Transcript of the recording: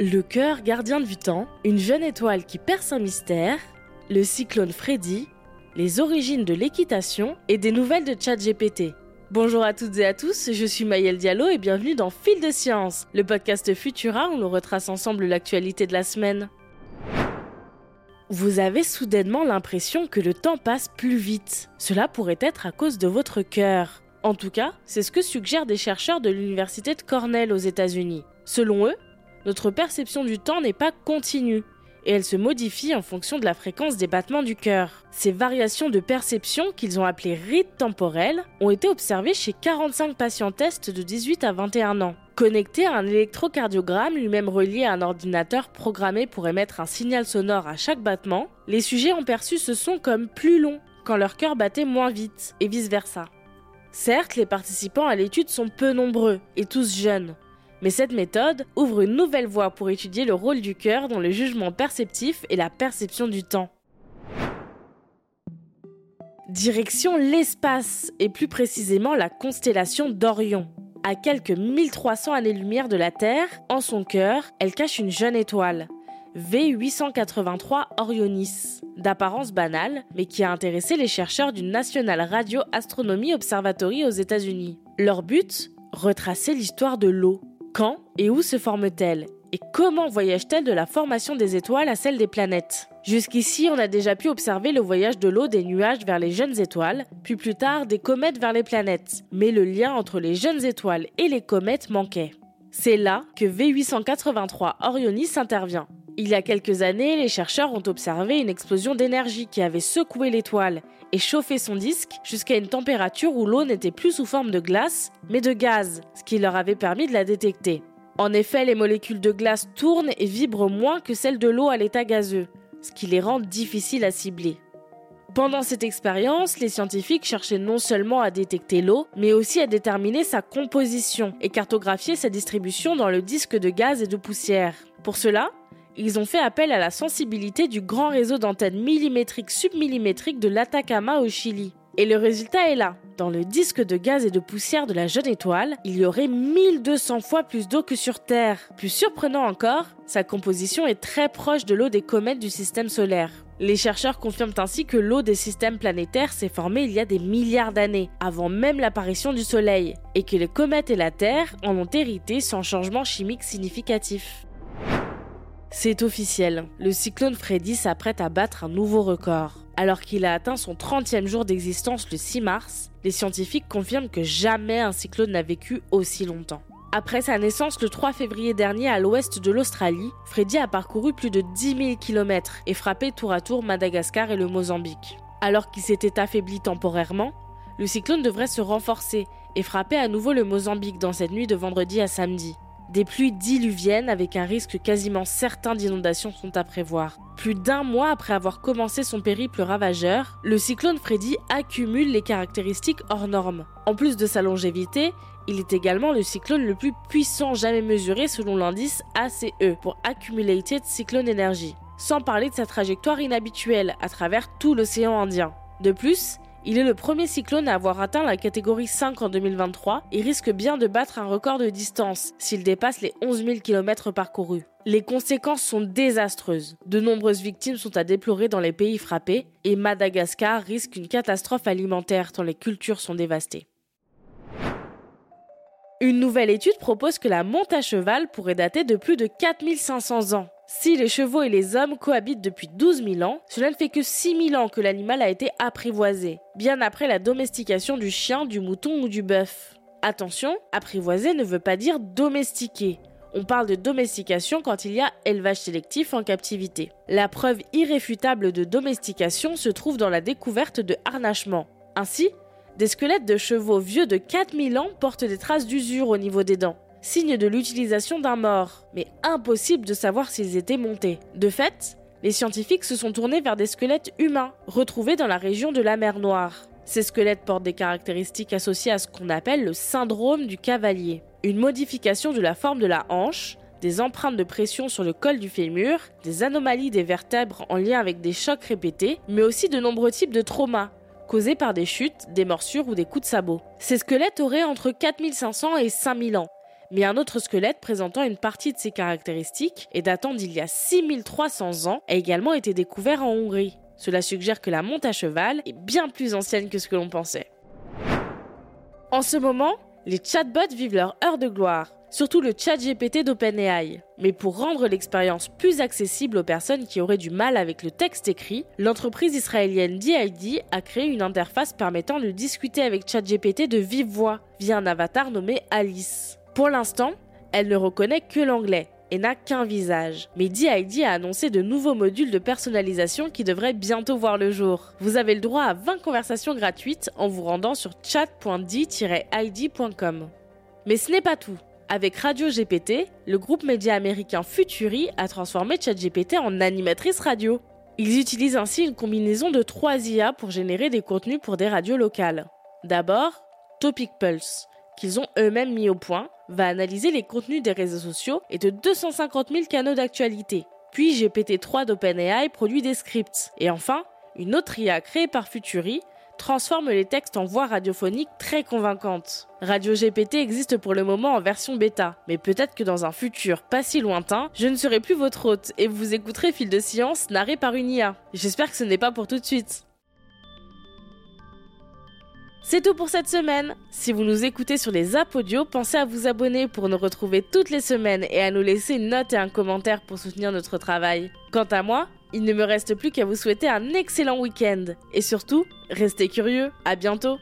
Le cœur gardien du temps, une jeune étoile qui perce un mystère, le cyclone Freddy, les origines de l'équitation et des nouvelles de ChatGPT. Bonjour à toutes et à tous, je suis Maëlle Diallo et bienvenue dans Fil de Science, le podcast Futura où l'on retrace ensemble l'actualité de la semaine. Vous avez soudainement l'impression que le temps passe plus vite. Cela pourrait être à cause de votre cœur. En tout cas, c'est ce que suggèrent des chercheurs de l'université de Cornell aux États-Unis. Selon eux, notre perception du temps n'est pas continue et elle se modifie en fonction de la fréquence des battements du cœur. Ces variations de perception, qu'ils ont appelées rythmes temporels, ont été observées chez 45 patients tests de 18 à 21 ans. Connectés à un électrocardiogramme lui-même relié à un ordinateur programmé pour émettre un signal sonore à chaque battement, les sujets ont perçu ce son comme plus long quand leur cœur battait moins vite, et vice-versa. Certes, les participants à l'étude sont peu nombreux et tous jeunes, mais cette méthode ouvre une nouvelle voie pour étudier le rôle du cœur dans le jugement perceptif et la perception du temps. Direction l'espace, et plus précisément la constellation d'Orion. À quelques 1300 années-lumière de la Terre, en son cœur, elle cache une jeune étoile, V883 Orionis, d'apparence banale, mais qui a intéressé les chercheurs du National Radio Astronomy Observatory aux États-Unis. Leur but? Retracer l'histoire de l'eau, quand et où se forme-t-elle Et comment voyage-t-elle de la formation des étoiles à celle des planètes? Jusqu'ici, on a déjà pu observer le voyage de l'eau des nuages vers les jeunes étoiles, puis plus tard des comètes vers les planètes. Mais le lien entre les jeunes étoiles et les comètes manquait. C'est là que V883 Orionis intervient. Il y a quelques années, les chercheurs ont observé une explosion d'énergie qui avait secoué l'étoile et chauffé son disque jusqu'à une température où l'eau n'était plus sous forme de glace, mais de gaz, ce qui leur avait permis de la détecter. En effet, les molécules de glace tournent et vibrent moins que celles de l'eau à l'état gazeux, ce qui les rend difficiles à cibler. Pendant cette expérience, les scientifiques cherchaient non seulement à détecter l'eau, mais aussi à déterminer sa composition et cartographier sa distribution dans le disque de gaz et de poussière. Pour cela, ils ont fait appel à la sensibilité du grand réseau d'antennes millimétriques submillimétriques de l'Atacama au Chili. Et le résultat est là. Dans le disque de gaz et de poussière de la jeune étoile, il y aurait 1200 fois plus d'eau que sur Terre. Plus surprenant encore, sa composition est très proche de l'eau des comètes du système solaire. Les chercheurs confirment ainsi que l'eau des systèmes planétaires s'est formée il y a des milliards d'années, avant même l'apparition du Soleil, et que les comètes et la Terre en ont hérité sans changement chimique significatif. C'est officiel, le cyclone Freddy s'apprête à battre un nouveau record. Alors qu'il a atteint son 30e jour d'existence le 6 mars, les scientifiques confirment que jamais un cyclone n'a vécu aussi longtemps. Après sa naissance le 3 février dernier à l'ouest de l'Australie, Freddy a parcouru plus de 10 000 km et frappé tour à tour Madagascar et le Mozambique. Alors qu'il s'était affaibli temporairement, le cyclone devrait se renforcer et frapper à nouveau le Mozambique dans cette nuit de vendredi à samedi. Des pluies diluviennes avec un risque quasiment certain d'inondation sont à prévoir. Plus d'un mois après avoir commencé son périple ravageur, le cyclone Freddy accumule les caractéristiques hors normes. En plus de sa longévité, il est également le cyclone le plus puissant jamais mesuré selon l'indice ACE pour Accumulated Cyclone Energy, sans parler de sa trajectoire inhabituelle à travers tout l'océan Indien. De plus, il est le premier cyclone à avoir atteint la catégorie 5 en 2023 et risque bien de battre un record de distance s'il dépasse les 11 000 km parcourus. Les conséquences sont désastreuses. De nombreuses victimes sont à déplorer dans les pays frappés et Madagascar risque une catastrophe alimentaire tant les cultures sont dévastées. Une nouvelle étude propose que la monte à cheval pourrait dater de plus de 4500 ans. Si les chevaux et les hommes cohabitent depuis 12 000 ans, cela ne fait que 6 000 ans que l'animal a été apprivoisé, bien après la domestication du chien, du mouton ou du bœuf. Attention, apprivoiser ne veut pas dire domestiquer. On parle de domestication quand il y a élevage sélectif en captivité. La preuve irréfutable de domestication se trouve dans la découverte de harnachement. Ainsi, des squelettes de chevaux vieux de 4000 ans portent des traces d'usure au niveau des dents signe de l'utilisation d'un mort, mais impossible de savoir s'ils étaient montés. De fait, les scientifiques se sont tournés vers des squelettes humains, retrouvés dans la région de la mer Noire. Ces squelettes portent des caractéristiques associées à ce qu'on appelle le syndrome du cavalier, une modification de la forme de la hanche, des empreintes de pression sur le col du fémur, des anomalies des vertèbres en lien avec des chocs répétés, mais aussi de nombreux types de traumas, causés par des chutes, des morsures ou des coups de sabot. Ces squelettes auraient entre 4500 et 5000 ans, mais un autre squelette présentant une partie de ces caractéristiques et datant d'il y a 6300 ans a également été découvert en Hongrie. Cela suggère que la monte à cheval est bien plus ancienne que ce que l'on pensait. En ce moment, les chatbots vivent leur heure de gloire, surtout le chat GPT d'OpenAI. Mais pour rendre l'expérience plus accessible aux personnes qui auraient du mal avec le texte écrit, l'entreprise israélienne DID a créé une interface permettant de discuter avec ChatGPT de vive voix via un avatar nommé Alice. Pour l'instant, elle ne reconnaît que l'anglais et n'a qu'un visage. Mais DID a annoncé de nouveaux modules de personnalisation qui devraient bientôt voir le jour. Vous avez le droit à 20 conversations gratuites en vous rendant sur chat.d-id.com. Mais ce n'est pas tout. Avec Radio GPT, le groupe média américain Futuri a transformé ChatGPT en animatrice radio. Ils utilisent ainsi une combinaison de trois IA pour générer des contenus pour des radios locales. D'abord, Topic Pulse, qu'ils ont eux-mêmes mis au point, va analyser les contenus des réseaux sociaux et de 250 000 canaux d'actualité. Puis GPT-3 d'OpenAI produit des scripts. Et enfin, une autre IA créée par Futuri transforme les textes en voix radiophoniques très convaincantes. Radio GPT existe pour le moment en version bêta, mais peut-être que dans un futur pas si lointain, je ne serai plus votre hôte et vous écouterez Fil de Science narré par une IA. J'espère que ce n'est pas pour tout de suite. C'est tout pour cette semaine. Si vous nous écoutez sur les apps audio, pensez à vous abonner pour nous retrouver toutes les semaines et à nous laisser une note et un commentaire pour soutenir notre travail. Quant à moi, il ne me reste plus qu'à vous souhaiter un excellent week-end. Et surtout, restez curieux. À bientôt.